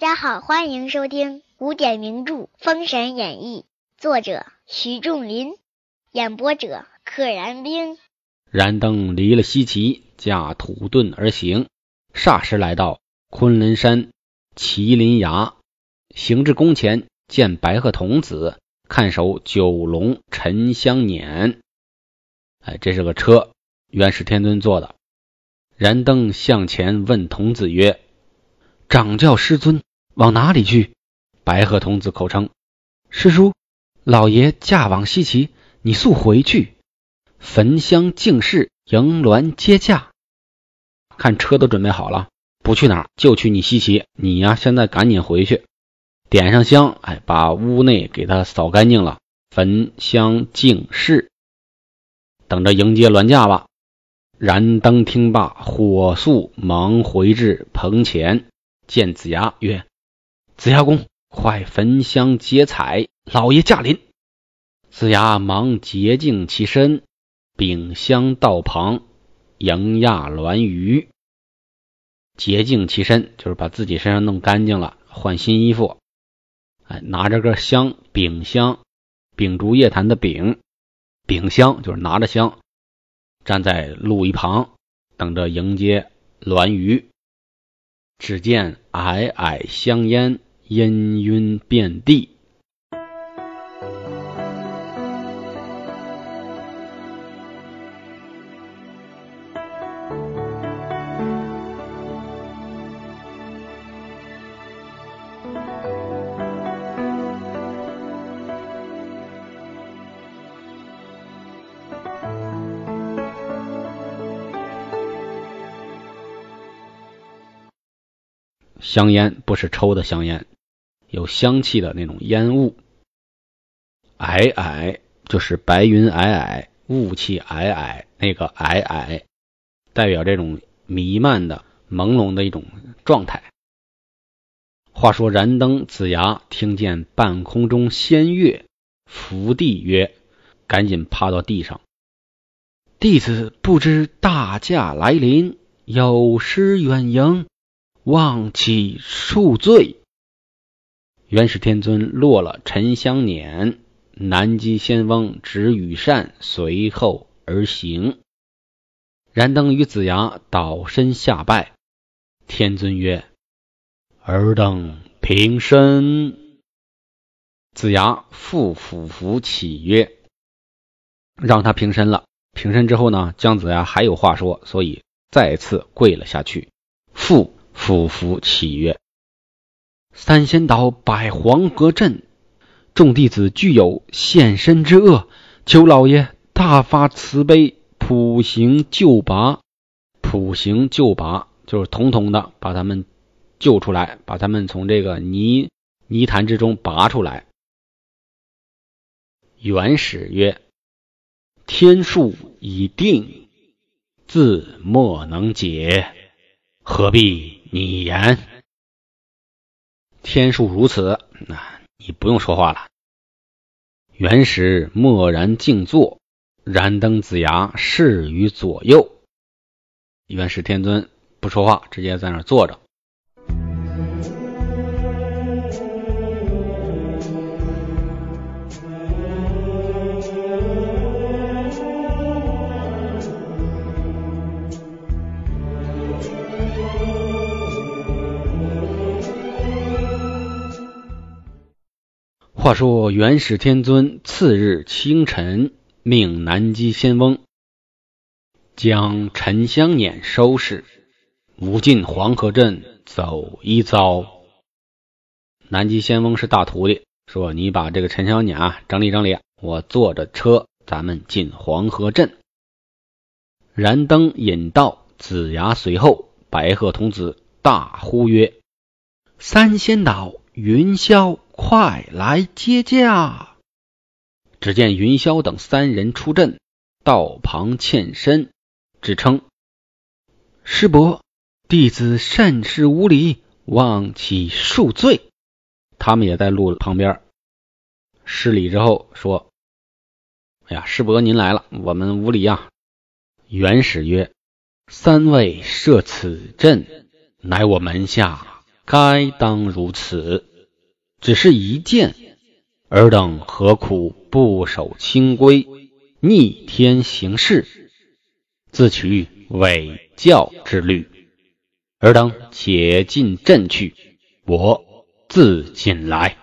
大家好，欢迎收听古典名著《封神演义》，作者徐仲林，演播者可燃冰。燃灯离了西岐，驾土遁而行，霎时来到昆仑山麒麟崖。行至宫前，见白鹤童子看守九龙沉香辇。哎，这是个车，元始天尊坐的。燃灯向前问童子曰。掌教师尊往哪里去？白鹤童子口称：“师叔，老爷驾往西岐，你速回去，焚香敬事，迎鸾接驾。看车都准备好了，不去哪儿就去你西岐。你呀，现在赶紧回去，点上香，哎，把屋内给他扫干净了，焚香敬事，等着迎接鸾驾吧。”燃灯听罢，火速忙回至棚前。见子牙曰：“子牙公，快焚香结彩，老爷驾临。”子牙忙洁净其身，秉香道旁迎亚鸾鱼。洁净其身就是把自己身上弄干净了，换新衣服。哎，拿着个香，秉香，秉烛夜谈的秉，秉香就是拿着香，站在路一旁，等着迎接鸾鱼。只见皑皑香烟，烟云遍地。香烟不是抽的香烟，有香气的那种烟雾。霭霭就是白云霭霭，雾气霭霭，那个霭霭代表这种弥漫的、朦胧的一种状态。话说燃灯子牙听见半空中仙乐，伏地曰：“赶紧趴到地上。弟子不知大驾来临，有失远迎。”望其恕罪。元始天尊落了沉香辇，南极仙翁执羽扇随后而行。燃灯与子牙倒身下拜。天尊曰：“尔等平身。”子牙复俯伏起曰：“让他平身了。”平身之后呢，姜子牙还有话说，所以再次跪了下去。复。俯伏起曰：“三仙岛摆黄河阵，众弟子具有献身之恶，求老爷大发慈悲，普行救拔。普行救拔就是统统的把他们救出来，把他们从这个泥泥潭之中拔出来。”元始曰：“天数已定，自莫能解，何必？”你言，天数如此，那你不用说话了。元始默然静坐，燃灯子牙侍于左右。元始天尊不说话，直接在那坐着。话说元始天尊次日清晨，命南极仙翁将沉香辇收拾，无尽黄河镇走一遭。南极仙翁是大徒弟，说：“你把这个沉香辇啊整理整理，我坐着车，咱们进黄河镇。”燃灯引道，子牙随后。白鹤童子大呼曰：“三仙岛云霄！”快来接驾！只见云霄等三人出阵，道旁欠身，只称师伯，弟子善事无礼，望其恕罪。他们也在路旁边施礼之后说：“哎呀，师伯您来了，我们无礼啊。”元始曰：“三位设此阵，乃我门下。”该当如此。只是一件，尔等何苦不守清规，逆天行事，自取伪教之律？尔等且进阵去，我自进来。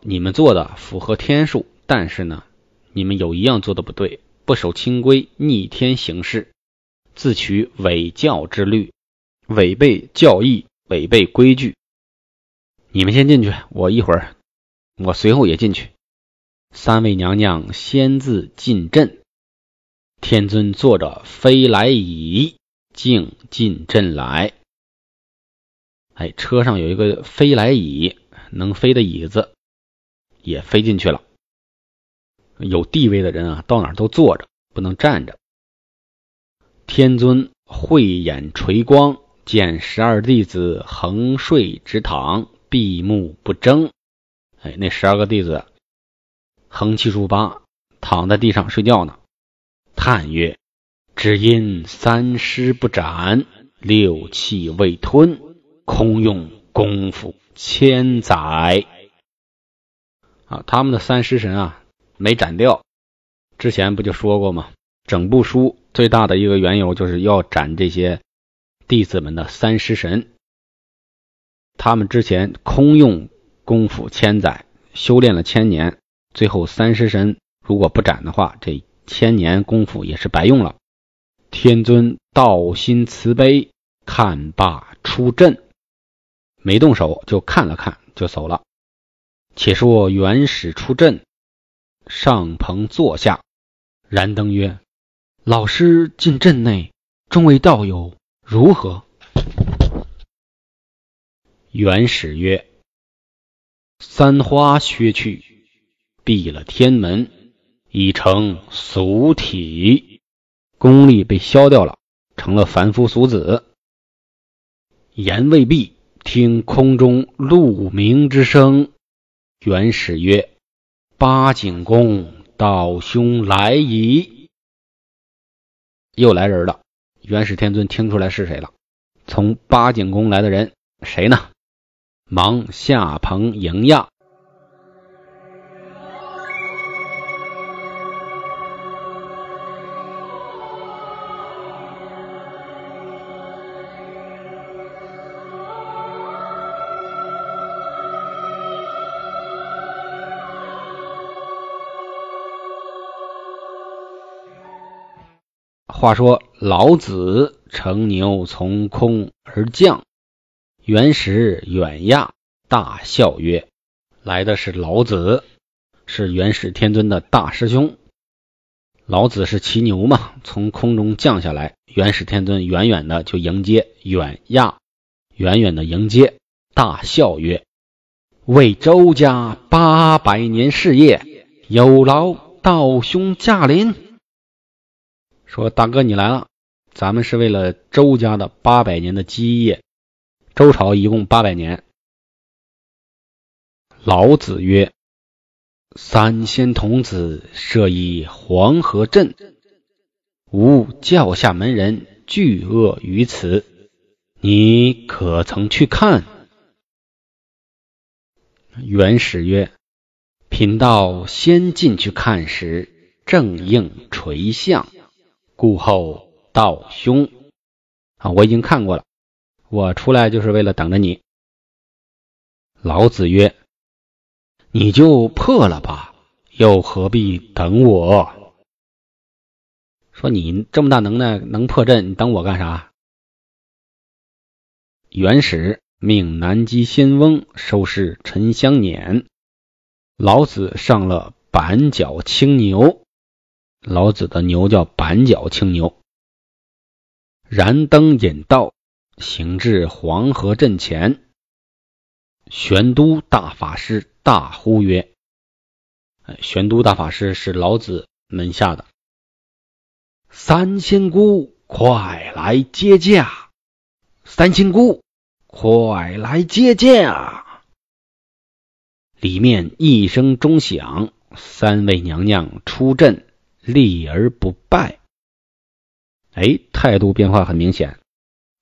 你们做的符合天数，但是呢，你们有一样做的不对，不守清规，逆天行事，自取伪教之律，违背教义，违背规矩。你们先进去，我一会儿，我随后也进去。三位娘娘先自进阵，天尊坐着飞来椅。径进阵来，哎，车上有一个飞来椅，能飞的椅子也飞进去了。有地位的人啊，到哪都坐着，不能站着。天尊慧眼垂光，见十二弟子横睡直躺，闭目不睁。哎，那十二个弟子横七竖八躺在地上睡觉呢，叹曰。只因三尸不斩，六气未吞，空用功夫千载。啊，他们的三尸神啊没斩掉。之前不就说过吗？整部书最大的一个缘由就是要斩这些弟子们的三尸神。他们之前空用功夫千载，修炼了千年，最后三尸神如果不斩的话，这千年功夫也是白用了。天尊道心慈悲，看罢出阵，没动手就看了看就走了。且说元始出阵，上棚坐下，燃灯曰：“老师进阵内，众位道友如何？”元始曰：“三花削去，闭了天门，已成俗体。”功力被消掉了，成了凡夫俗子。言未毕，听空中鹿鸣之声。元始曰：“八景公道兄来矣。”又来人了。元始天尊听出来是谁了？从八景宫来的人，谁呢？忙下棚迎驾。话说老子乘牛从空而降，元始远亚大笑曰：“来的是老子，是元始天尊的大师兄。老子是骑牛嘛，从空中降下来，元始天尊远远的就迎接，远亚远远的迎接，大笑曰：‘为周家八百年事业，有劳道兄驾临。’”说大哥你来了，咱们是为了周家的八百年的基业。周朝一共八百年。老子曰：“三仙童子设一黄河镇，吾教下门人巨恶于此，你可曾去看？”元始曰：“贫道先进去看时，正应垂象。”故后道兄啊，我已经看过了，我出来就是为了等着你。老子曰：“你就破了吧，又何必等我？”说你这么大能耐，能破阵，你等我干啥？元始命南极仙翁收拾沉香辇，老子上了板脚青牛。老子的牛叫板脚青牛，燃灯引道，行至黄河阵前。玄都大法师大呼曰：“哎玄都大法师是老子门下的。三仙姑，快来接驾！三仙姑，快来接驾！”里面一声钟响，三位娘娘出阵。立而不败，哎，态度变化很明显。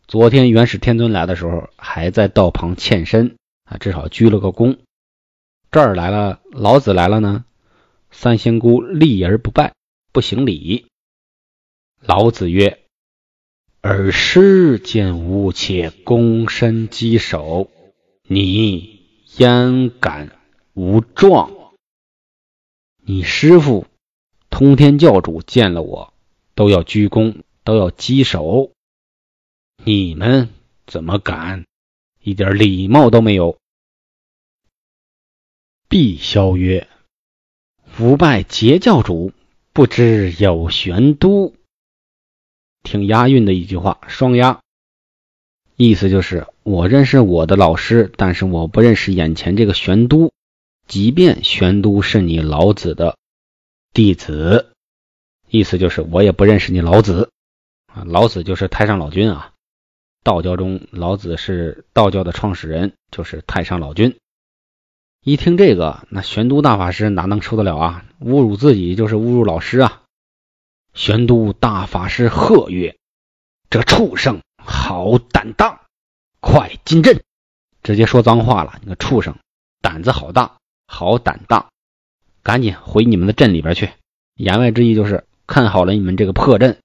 昨天元始天尊来的时候，还在道旁欠身啊，至少鞠了个躬。这儿来了，老子来了呢。三仙姑立而不拜，不行礼。老子曰：“尔师见吾且躬身稽首，你焉敢无状？你师傅通天教主见了我，都要鞠躬，都要稽首。”你们怎么敢？一点礼貌都没有。毕萧曰：“吾拜截教主，不知有玄都。”挺押韵的一句话，双押，意思就是我认识我的老师，但是我不认识眼前这个玄都。即便玄都是你老子的弟子，意思就是我也不认识你老子啊。老子就是太上老君啊。道教中，老子是道教的创始人，就是太上老君。一听这个，那玄都大法师哪能受得了啊？侮辱自己就是侮辱老师啊！玄都大法师喝曰：“这畜生好胆大，快进阵！”直接说脏话了，你个畜生，胆子好大，好胆大，赶紧回你们的阵里边去。言外之意就是看好了你们这个破阵，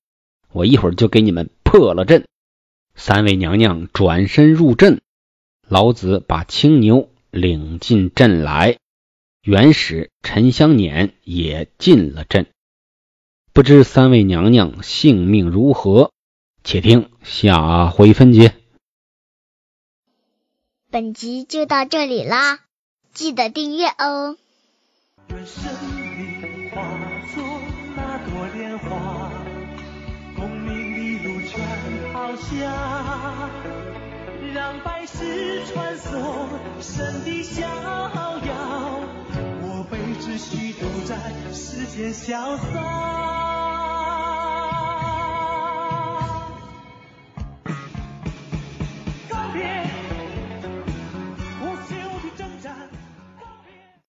我一会儿就给你们破了阵。三位娘娘转身入阵，老子把青牛领进阵来，元始、陈香辇也进了阵。不知三位娘娘性命如何？且听下回分解。本集就到这里啦，记得订阅哦。下，让百世穿梭神的逍遥，我辈只需都在世间潇洒。